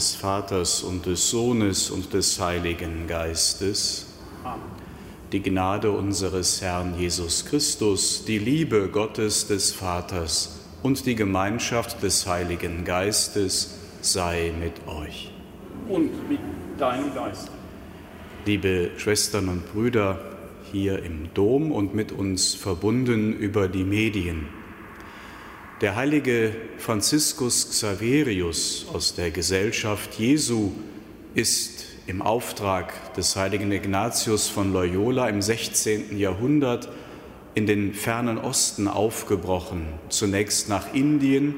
Des Vaters und des Sohnes und des Heiligen Geistes. Amen. Die Gnade unseres Herrn Jesus Christus, die Liebe Gottes des Vaters und die Gemeinschaft des Heiligen Geistes sei mit euch. Und mit deinem Geist. Liebe Schwestern und Brüder hier im Dom und mit uns verbunden über die Medien. Der heilige Franziskus Xaverius aus der Gesellschaft Jesu ist im Auftrag des heiligen Ignatius von Loyola im 16. Jahrhundert in den fernen Osten aufgebrochen, zunächst nach Indien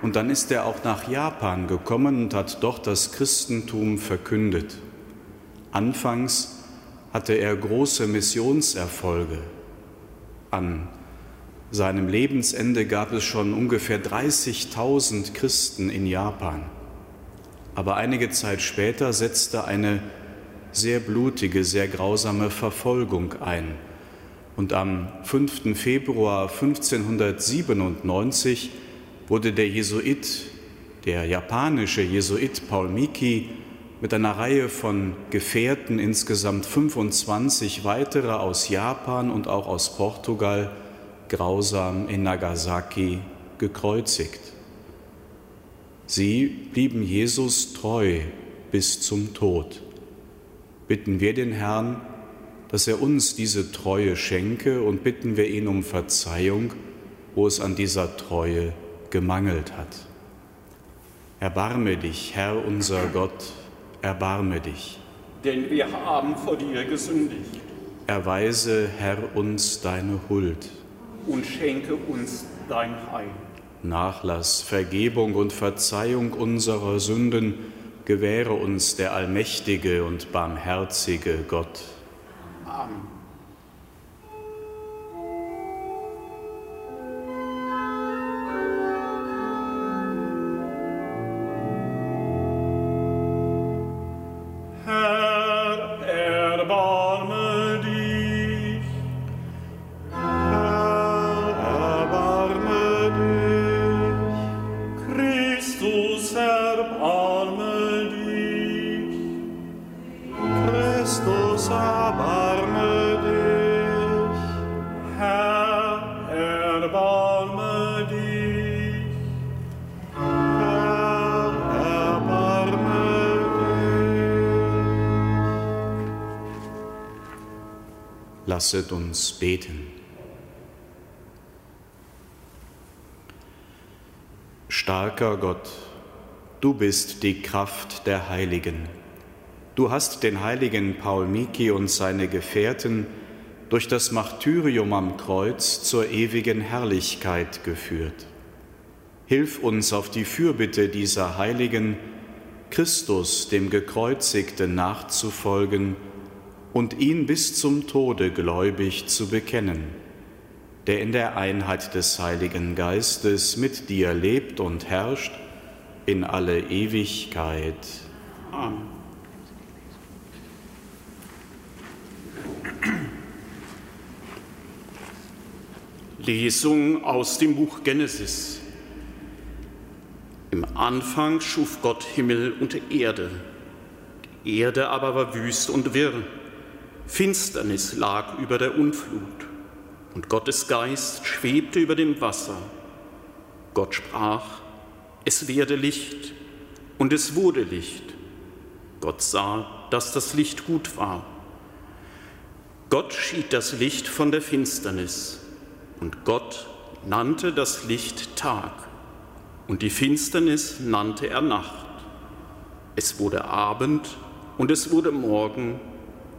und dann ist er auch nach Japan gekommen und hat dort das Christentum verkündet. Anfangs hatte er große Missionserfolge. An seinem Lebensende gab es schon ungefähr 30.000 Christen in Japan. Aber einige Zeit später setzte eine sehr blutige, sehr grausame Verfolgung ein. Und am 5. Februar 1597 wurde der Jesuit, der japanische Jesuit Paul Miki, mit einer Reihe von Gefährten, insgesamt 25 weitere aus Japan und auch aus Portugal, grausam in Nagasaki gekreuzigt. Sie blieben Jesus treu bis zum Tod. Bitten wir den Herrn, dass er uns diese Treue schenke und bitten wir ihn um Verzeihung, wo es an dieser Treue gemangelt hat. Erbarme dich, Herr unser Gott, erbarme dich. Denn wir haben vor dir gesündigt. Erweise, Herr, uns deine Huld und schenke uns dein Heil. Nachlass, Vergebung und Verzeihung unserer Sünden gewähre uns der allmächtige und barmherzige Gott. Lasset uns beten. Starker Gott, du bist die Kraft der Heiligen. Du hast den heiligen Paul Miki und seine Gefährten durch das Martyrium am Kreuz zur ewigen Herrlichkeit geführt. Hilf uns auf die Fürbitte dieser Heiligen, Christus, dem Gekreuzigten, nachzufolgen und ihn bis zum Tode gläubig zu bekennen, der in der Einheit des Heiligen Geistes mit dir lebt und herrscht in alle Ewigkeit. Amen. Lesung aus dem Buch Genesis. Im Anfang schuf Gott Himmel und Erde. Die Erde aber war wüst und wirr Finsternis lag über der Unflut und Gottes Geist schwebte über dem Wasser. Gott sprach, es werde Licht und es wurde Licht. Gott sah, dass das Licht gut war. Gott schied das Licht von der Finsternis und Gott nannte das Licht Tag und die Finsternis nannte er Nacht. Es wurde Abend und es wurde Morgen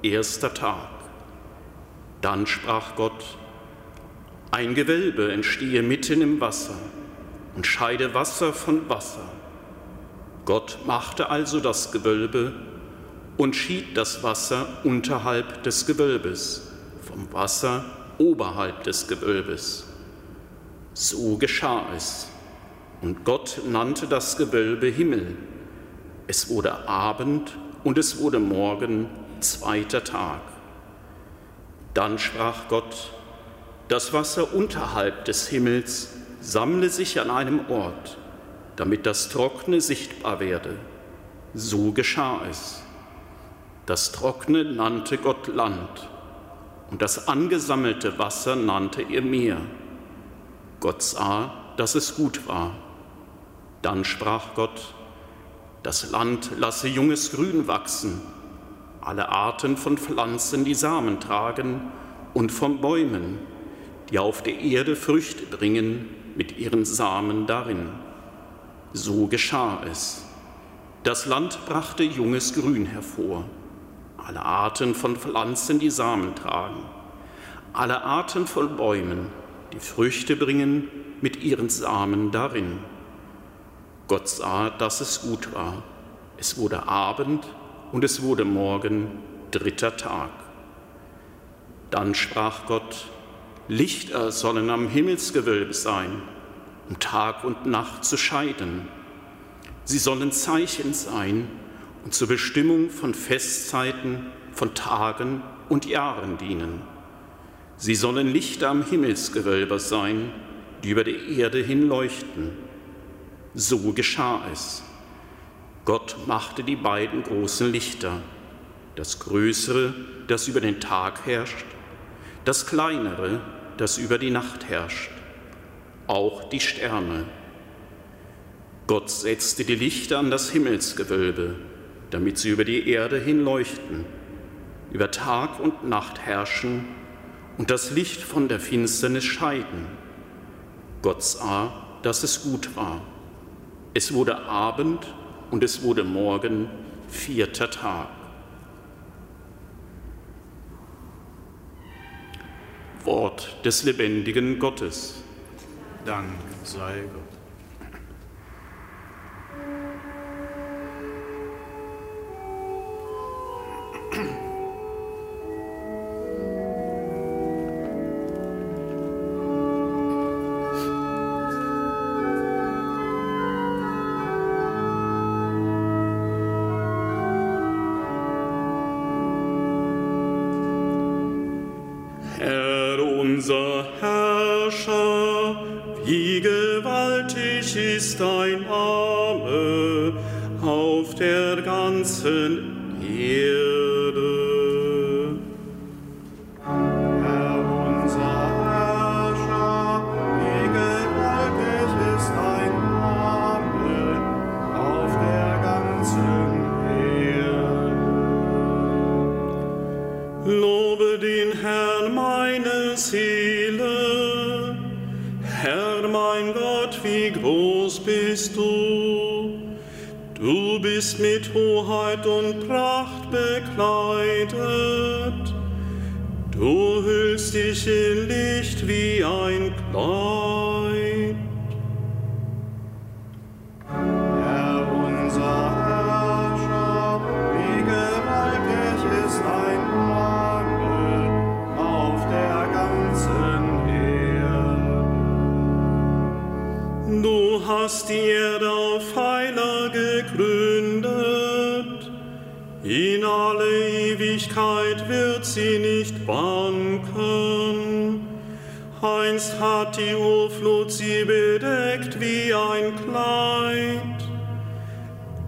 erster Tag. Dann sprach Gott, ein Gewölbe entstehe mitten im Wasser und scheide Wasser von Wasser. Gott machte also das Gewölbe und schied das Wasser unterhalb des Gewölbes, vom Wasser oberhalb des Gewölbes. So geschah es. Und Gott nannte das Gewölbe Himmel. Es wurde Abend und es wurde Morgen zweiter Tag. Dann sprach Gott, das Wasser unterhalb des Himmels sammle sich an einem Ort damit das Trockene sichtbar werde. So geschah es. Das Trockene nannte Gott Land und das angesammelte Wasser nannte er Meer. Gott sah, dass es gut war. Dann sprach Gott, das Land lasse junges Grün wachsen, alle Arten von Pflanzen, die Samen tragen, und von Bäumen, die auf der Erde Früchte bringen mit ihren Samen darin. So geschah es. Das Land brachte junges Grün hervor, alle Arten von Pflanzen, die Samen tragen, alle Arten von Bäumen, die Früchte bringen mit ihren Samen darin. Gott sah, dass es gut war. Es wurde Abend und es wurde Morgen, dritter Tag. Dann sprach Gott, Lichter sollen am Himmelsgewölbe sein, um Tag und Nacht zu scheiden. Sie sollen Zeichen sein und zur Bestimmung von Festzeiten, von Tagen und Jahren dienen. Sie sollen Lichter am Himmelsgewölbe sein, die über die Erde hinleuchten. So geschah es. Gott machte die beiden großen Lichter, das größere, das über den Tag herrscht, das kleinere, das über die Nacht herrscht, auch die Sterne. Gott setzte die Lichter an das Himmelsgewölbe, damit sie über die Erde hinleuchten, über Tag und Nacht herrschen und das Licht von der Finsternis scheiden. Gott sah, dass es gut war. Es wurde Abend und es wurde Morgen, vierter Tag. Wort des lebendigen Gottes. Dank sei Gott. wie groß bist du. Du bist mit Hoheit und Pracht bekleidet. Du hüllst dich in Licht wie ein Kleid. Hast die Erde auf Pfeiler gegründet. In alle Ewigkeit wird sie nicht wanken. Einst hat die Urflut sie bedeckt wie ein Kleid.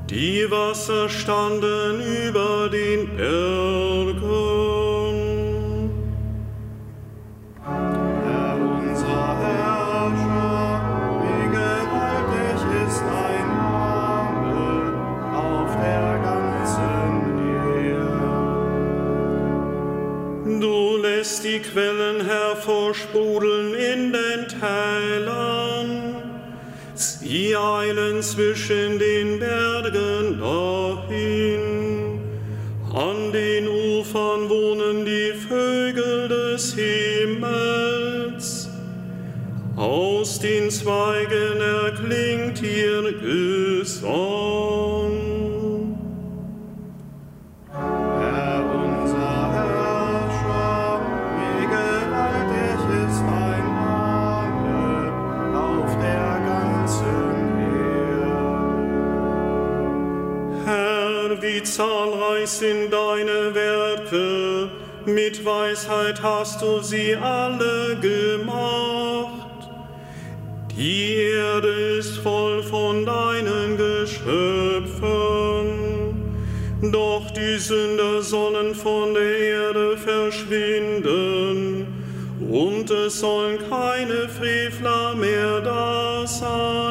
Die Wasser standen über den Bergen. Quellen hervorsprudeln in den Tälern. Sie eilen zwischen den Bergen dahin. An den Ufern wohnen die Vögel des Himmels. Aus den Zweigen erklingt ihr Gesang. Zahlreich sind deine Werke, mit Weisheit hast du sie alle gemacht. Die Erde ist voll von deinen Geschöpfen, doch die Sünder sollen von der Erde verschwinden, und es sollen keine Frevler mehr da sein.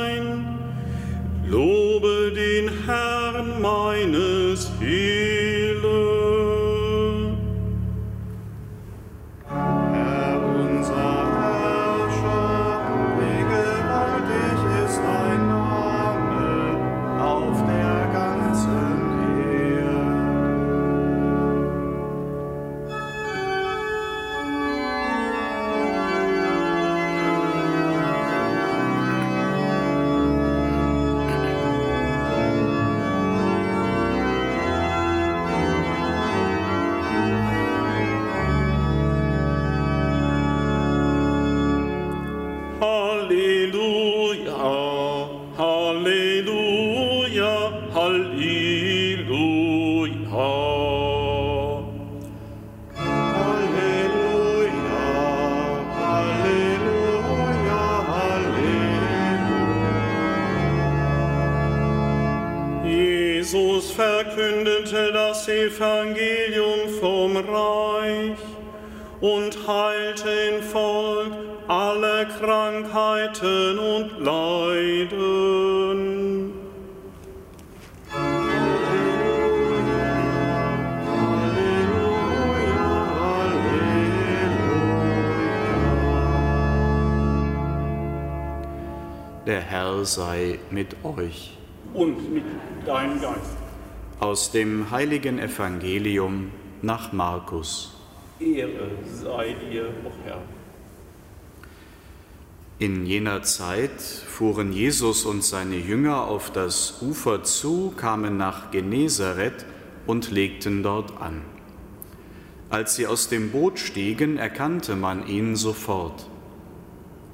Und heilte in Volk alle Krankheiten und Leiden. Der Herr sei mit euch. Und mit deinem Geist. Aus dem heiligen Evangelium nach Markus. Ehre sei dir, o oh Herr. In jener Zeit fuhren Jesus und seine Jünger auf das Ufer zu, kamen nach Genezareth und legten dort an. Als sie aus dem Boot stiegen, erkannte man ihn sofort.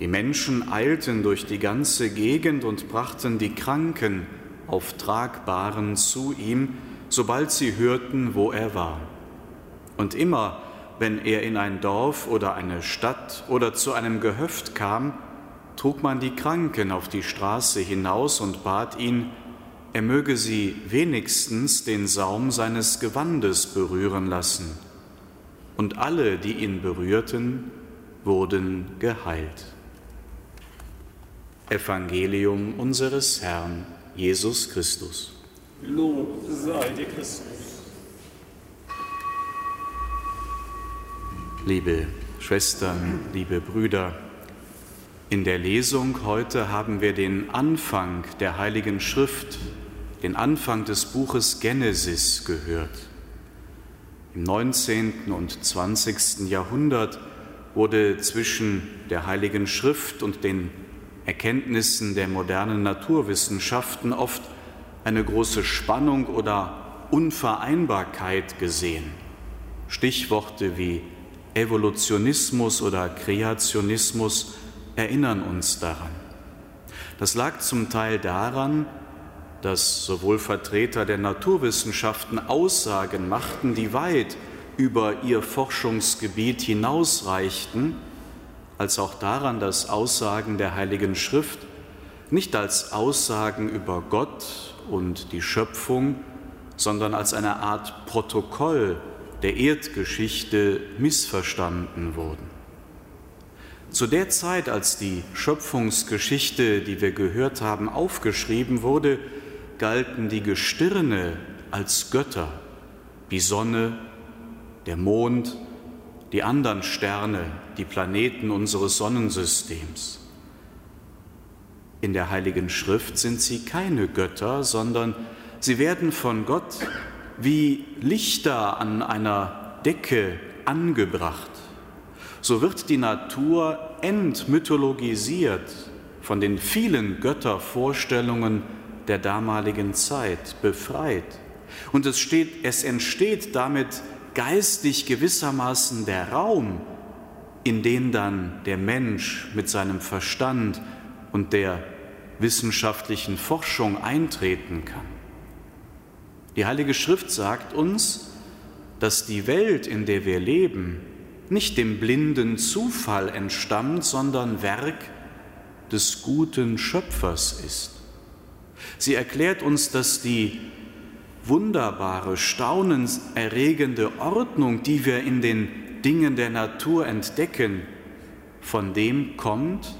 Die Menschen eilten durch die ganze Gegend und brachten die Kranken, auf Tragbaren zu ihm, sobald sie hörten, wo er war. Und immer, wenn er in ein Dorf oder eine Stadt oder zu einem Gehöft kam, trug man die Kranken auf die Straße hinaus und bat ihn, er möge sie wenigstens den Saum seines Gewandes berühren lassen. Und alle, die ihn berührten, wurden geheilt. Evangelium unseres Herrn Jesus Christus. Lob sei dir Christus. Liebe Schwestern, liebe Brüder, in der Lesung heute haben wir den Anfang der Heiligen Schrift, den Anfang des Buches Genesis gehört. Im 19. und 20. Jahrhundert wurde zwischen der Heiligen Schrift und den Erkenntnissen der modernen Naturwissenschaften oft eine große Spannung oder Unvereinbarkeit gesehen. Stichworte wie Evolutionismus oder Kreationismus erinnern uns daran. Das lag zum Teil daran, dass sowohl Vertreter der Naturwissenschaften Aussagen machten, die weit über ihr Forschungsgebiet hinausreichten, als auch daran, dass Aussagen der Heiligen Schrift nicht als Aussagen über Gott und die Schöpfung, sondern als eine Art Protokoll der Erdgeschichte missverstanden wurden. Zu der Zeit, als die Schöpfungsgeschichte, die wir gehört haben, aufgeschrieben wurde, galten die Gestirne als Götter, die Sonne, der Mond, die anderen Sterne, die Planeten unseres Sonnensystems. In der Heiligen Schrift sind sie keine Götter, sondern sie werden von Gott wie Lichter an einer Decke angebracht. So wird die Natur entmythologisiert von den vielen Göttervorstellungen der damaligen Zeit, befreit. Und es, steht, es entsteht damit geistig gewissermaßen der Raum, in den dann der Mensch mit seinem Verstand und der wissenschaftlichen Forschung eintreten kann. Die Heilige Schrift sagt uns, dass die Welt, in der wir leben, nicht dem blinden Zufall entstammt, sondern Werk des guten Schöpfers ist. Sie erklärt uns, dass die wunderbare, staunenerregende Ordnung, die wir in den Dingen der Natur entdecken, von dem kommt,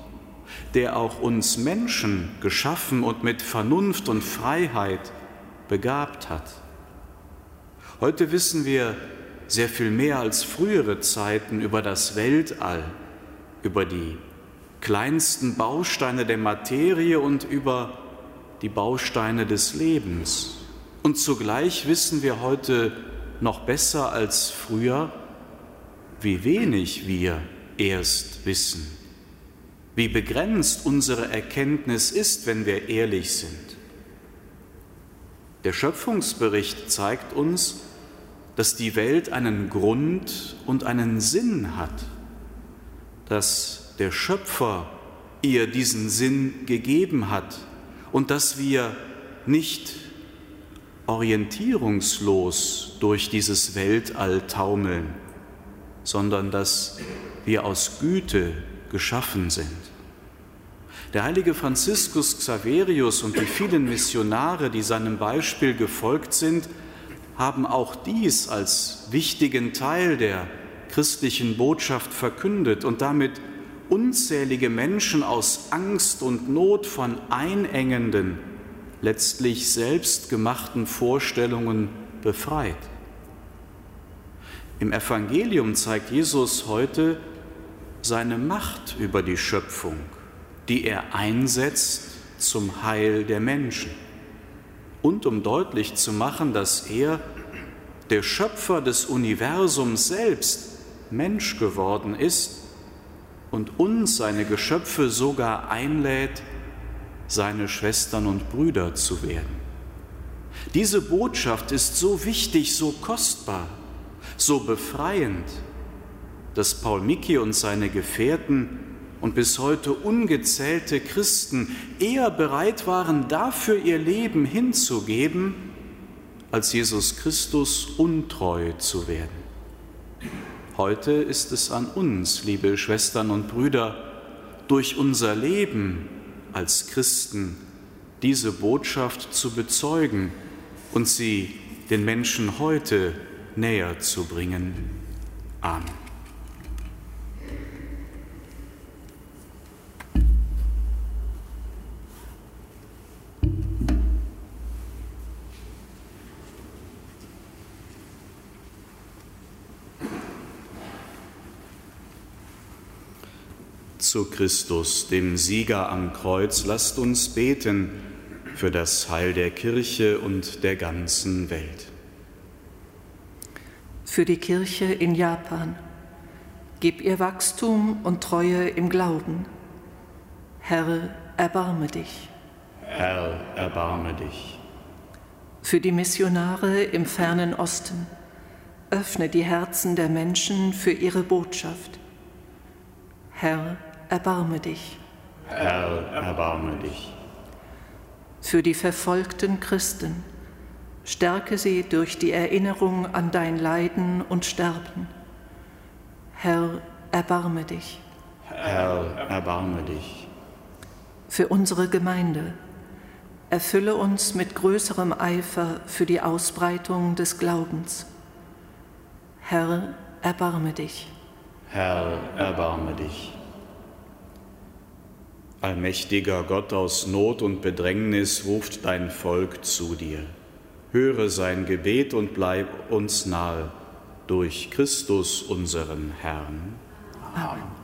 der auch uns Menschen geschaffen und mit Vernunft und Freiheit begabt hat. Heute wissen wir sehr viel mehr als frühere Zeiten über das Weltall, über die kleinsten Bausteine der Materie und über die Bausteine des Lebens. Und zugleich wissen wir heute noch besser als früher, wie wenig wir erst wissen, wie begrenzt unsere Erkenntnis ist, wenn wir ehrlich sind. Der Schöpfungsbericht zeigt uns, dass die Welt einen Grund und einen Sinn hat, dass der Schöpfer ihr diesen Sinn gegeben hat und dass wir nicht orientierungslos durch dieses Weltall taumeln, sondern dass wir aus Güte geschaffen sind. Der heilige Franziskus Xaverius und die vielen Missionare, die seinem Beispiel gefolgt sind, haben auch dies als wichtigen Teil der christlichen Botschaft verkündet und damit unzählige Menschen aus Angst und Not von einengenden, letztlich selbstgemachten Vorstellungen befreit. Im Evangelium zeigt Jesus heute seine Macht über die Schöpfung, die er einsetzt zum Heil der Menschen und um deutlich zu machen, dass er, der Schöpfer des Universums selbst, Mensch geworden ist und uns, seine Geschöpfe, sogar einlädt, seine Schwestern und Brüder zu werden. Diese Botschaft ist so wichtig, so kostbar, so befreiend, dass Paul Micki und seine Gefährten und bis heute ungezählte Christen eher bereit waren, dafür ihr Leben hinzugeben, als Jesus Christus untreu zu werden. Heute ist es an uns, liebe Schwestern und Brüder, durch unser Leben als Christen diese Botschaft zu bezeugen und sie den Menschen heute näher zu bringen. Amen. Zu Christus, dem Sieger am Kreuz, lasst uns beten für das Heil der Kirche und der ganzen Welt. Für die Kirche in Japan, gib ihr Wachstum und Treue im Glauben. Herr, erbarme dich. Herr, erbarme dich. Für die Missionare im fernen Osten, öffne die Herzen der Menschen für ihre Botschaft. Herr, erbarme dich. Herr, erbarme dich. Für die verfolgten Christen, stärke sie durch die Erinnerung an dein Leiden und Sterben. Herr, erbarme dich. Herr, erbarme dich. Für unsere Gemeinde, erfülle uns mit größerem Eifer für die Ausbreitung des Glaubens. Herr, erbarme dich. Herr, erbarme dich. Allmächtiger Gott aus Not und Bedrängnis ruft dein Volk zu dir. Höre sein Gebet und bleib uns nahe durch Christus unseren Herrn. Amen.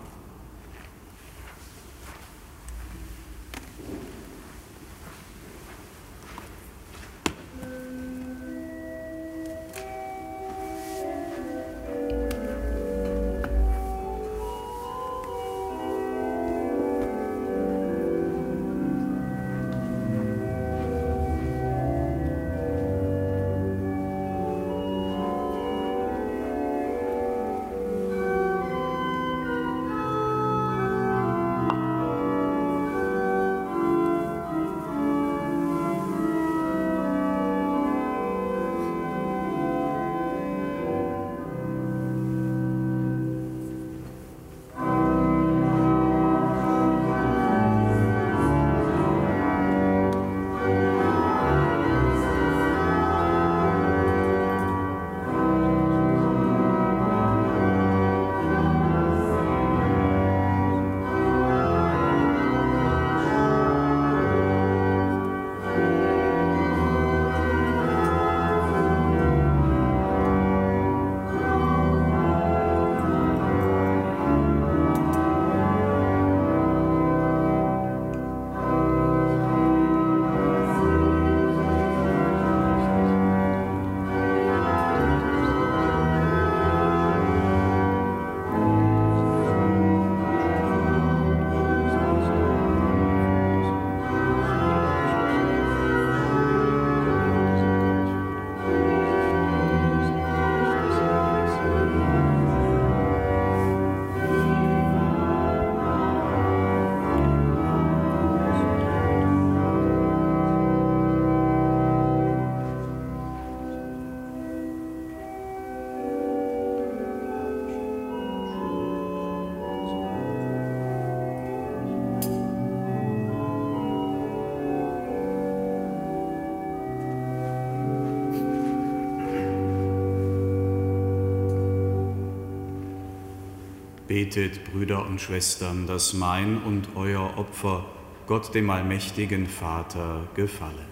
Betet, Brüder und Schwestern, dass mein und euer Opfer Gott dem allmächtigen Vater gefalle.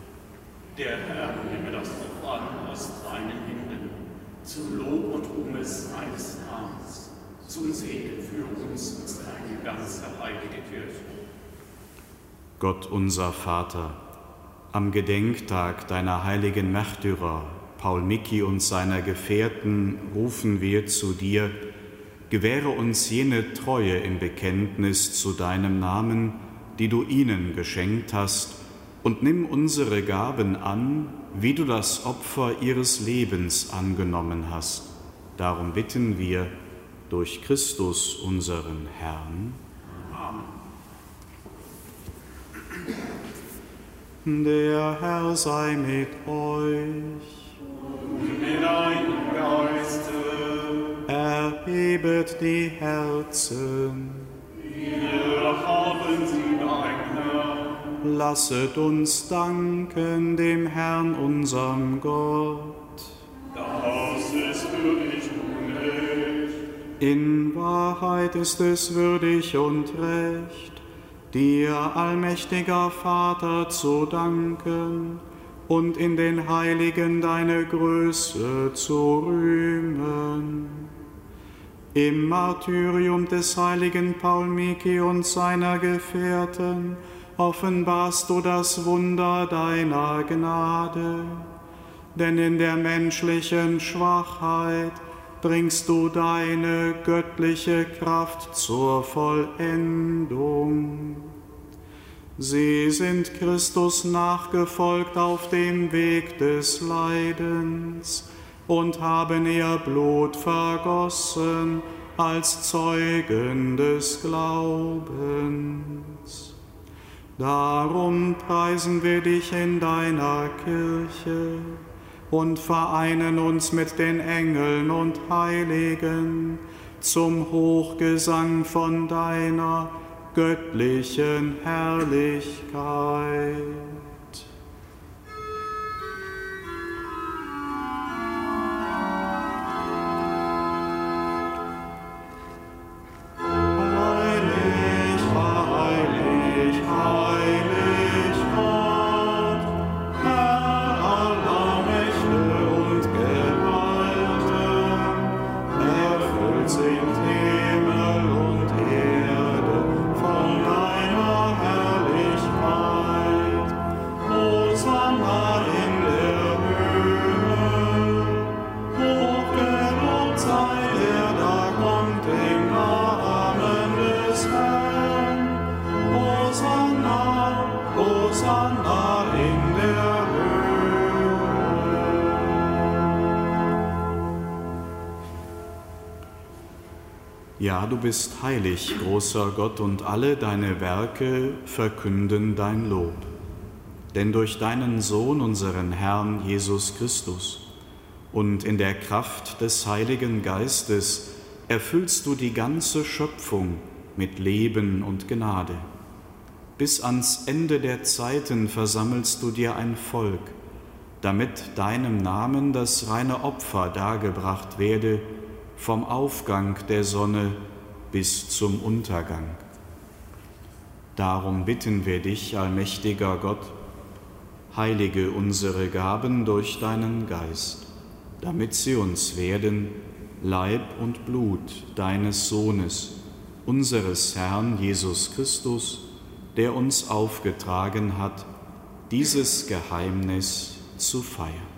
Der Herr nehme das Opfer an aus deinen Händen, zum Lob und Ruhmes eines Namens, zum Segen für uns und deine ganze heilige Kirche. Gott unser Vater, am Gedenktag deiner heiligen Märtyrer, Paul Micki und seiner Gefährten, rufen wir zu dir, gewähre uns jene Treue im Bekenntnis zu deinem Namen, die du ihnen geschenkt hast, und nimm unsere Gaben an, wie du das Opfer ihres Lebens angenommen hast. Darum bitten wir durch Christus unseren Herrn. Amen. Der Herr sei mit euch. Und mit. Erhebet die Herzen. Wir haben sie, mein Herr. Lasset uns danken dem Herrn, unserem Gott. Das ist würdig und recht. In Wahrheit ist es würdig und recht, dir, allmächtiger Vater, zu danken und in den Heiligen deine Größe zu rühmen. Im Martyrium des heiligen Paul Miki und seiner Gefährten offenbarst du das Wunder deiner Gnade, denn in der menschlichen Schwachheit bringst du deine göttliche Kraft zur Vollendung. Sie sind Christus nachgefolgt auf dem Weg des Leidens und haben ihr Blut vergossen als Zeugen des Glaubens. Darum preisen wir dich in deiner Kirche und vereinen uns mit den Engeln und Heiligen zum Hochgesang von deiner göttlichen Herrlichkeit. Bist heilig, großer Gott, und alle deine Werke verkünden dein Lob. Denn durch deinen Sohn, unseren Herrn Jesus Christus, und in der Kraft des Heiligen Geistes erfüllst du die ganze Schöpfung mit Leben und Gnade. Bis ans Ende der Zeiten versammelst du dir ein Volk, damit deinem Namen das reine Opfer dargebracht werde, vom Aufgang der Sonne bis zum Untergang. Darum bitten wir dich, allmächtiger Gott, heilige unsere Gaben durch deinen Geist, damit sie uns werden Leib und Blut deines Sohnes, unseres Herrn Jesus Christus, der uns aufgetragen hat, dieses Geheimnis zu feiern.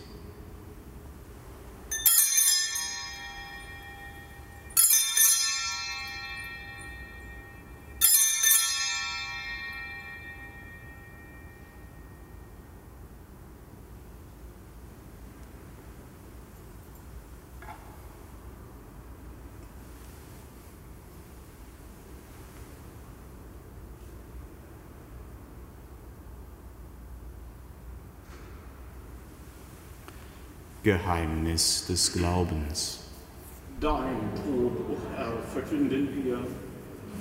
Geheimnis des Glaubens. Dein Tod, o oh Herr, verkünden wir,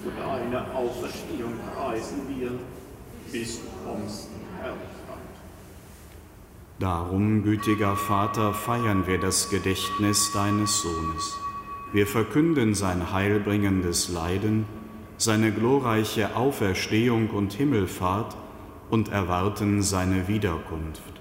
für deine Auferstehung preisen wir, bis du kommst in Herrlichkeit. Darum, gütiger Vater, feiern wir das Gedächtnis deines Sohnes. Wir verkünden sein heilbringendes Leiden, seine glorreiche Auferstehung und Himmelfahrt und erwarten seine Wiederkunft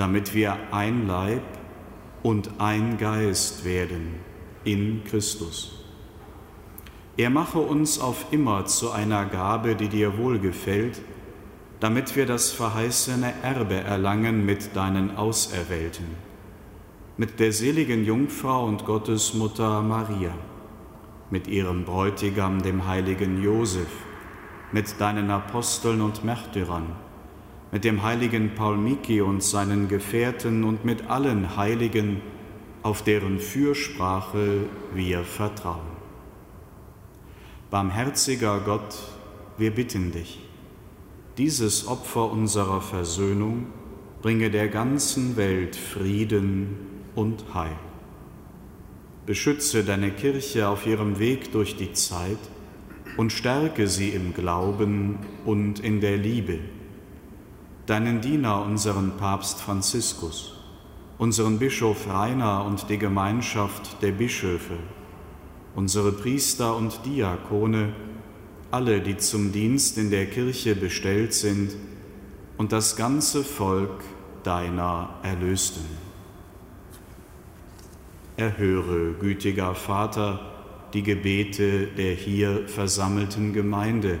damit wir ein Leib und ein Geist werden in Christus. Er mache uns auf immer zu einer Gabe, die dir wohlgefällt, damit wir das verheißene Erbe erlangen mit deinen Auserwählten, mit der seligen Jungfrau und Gottesmutter Maria, mit ihrem Bräutigam, dem heiligen Josef, mit deinen Aposteln und Märtyrern, mit dem heiligen Paul Miki und seinen Gefährten und mit allen Heiligen, auf deren Fürsprache wir vertrauen. Barmherziger Gott, wir bitten dich, dieses Opfer unserer Versöhnung bringe der ganzen Welt Frieden und Heil. Beschütze deine Kirche auf ihrem Weg durch die Zeit und stärke sie im Glauben und in der Liebe deinen Diener, unseren Papst Franziskus, unseren Bischof Rainer und die Gemeinschaft der Bischöfe, unsere Priester und Diakone, alle, die zum Dienst in der Kirche bestellt sind, und das ganze Volk deiner Erlösten. Erhöre, gütiger Vater, die Gebete der hier versammelten Gemeinde,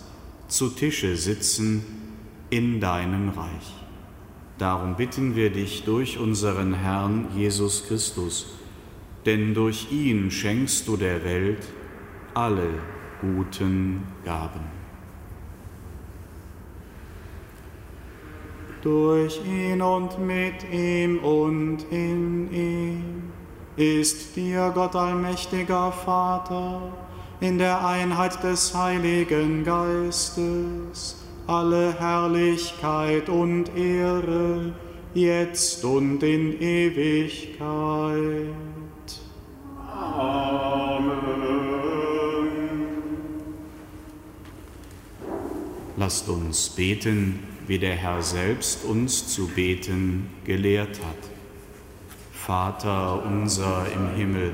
zu Tische sitzen in deinem Reich. Darum bitten wir dich durch unseren Herrn Jesus Christus, denn durch ihn schenkst du der Welt alle guten Gaben. Durch ihn und mit ihm und in ihm ist dir Gott allmächtiger Vater, in der Einheit des Heiligen Geistes, alle Herrlichkeit und Ehre, jetzt und in Ewigkeit. Amen. Lasst uns beten, wie der Herr selbst uns zu beten gelehrt hat. Vater unser im Himmel,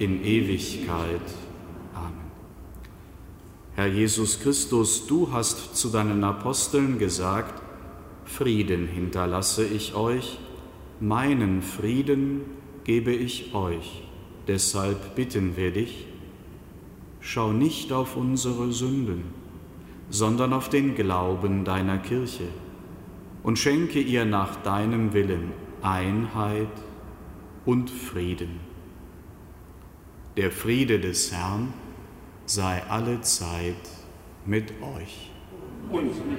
in Ewigkeit. Amen. Herr Jesus Christus, du hast zu deinen Aposteln gesagt, Frieden hinterlasse ich euch, meinen Frieden gebe ich euch. Deshalb bitten wir dich, schau nicht auf unsere Sünden, sondern auf den Glauben deiner Kirche und schenke ihr nach deinem Willen Einheit und Frieden. Der Friede des Herrn sei alle Zeit mit euch. Und mit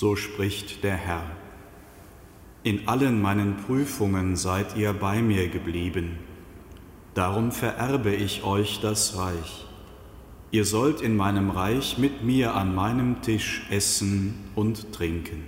So spricht der Herr. In allen meinen Prüfungen seid ihr bei mir geblieben. Darum vererbe ich euch das Reich. Ihr sollt in meinem Reich mit mir an meinem Tisch essen und trinken.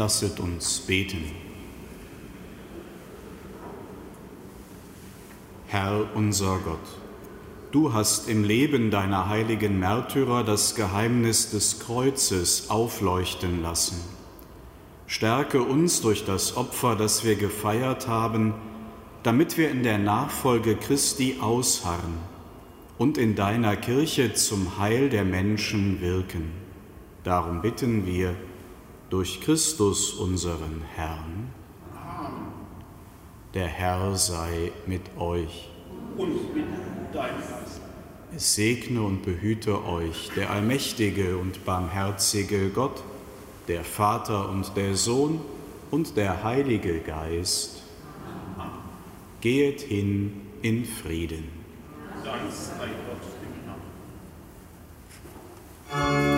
Lasset uns beten. Herr unser Gott, du hast im Leben deiner heiligen Märtyrer das Geheimnis des Kreuzes aufleuchten lassen. Stärke uns durch das Opfer, das wir gefeiert haben, damit wir in der Nachfolge Christi ausharren und in deiner Kirche zum Heil der Menschen wirken. Darum bitten wir durch Christus unseren Herrn. Der Herr sei mit euch. Und mit deinem Geist. Es segne und behüte euch der allmächtige und barmherzige Gott, der Vater und der Sohn und der Heilige Geist. Gehet hin in Frieden. Dank sei Gott dem Herrn.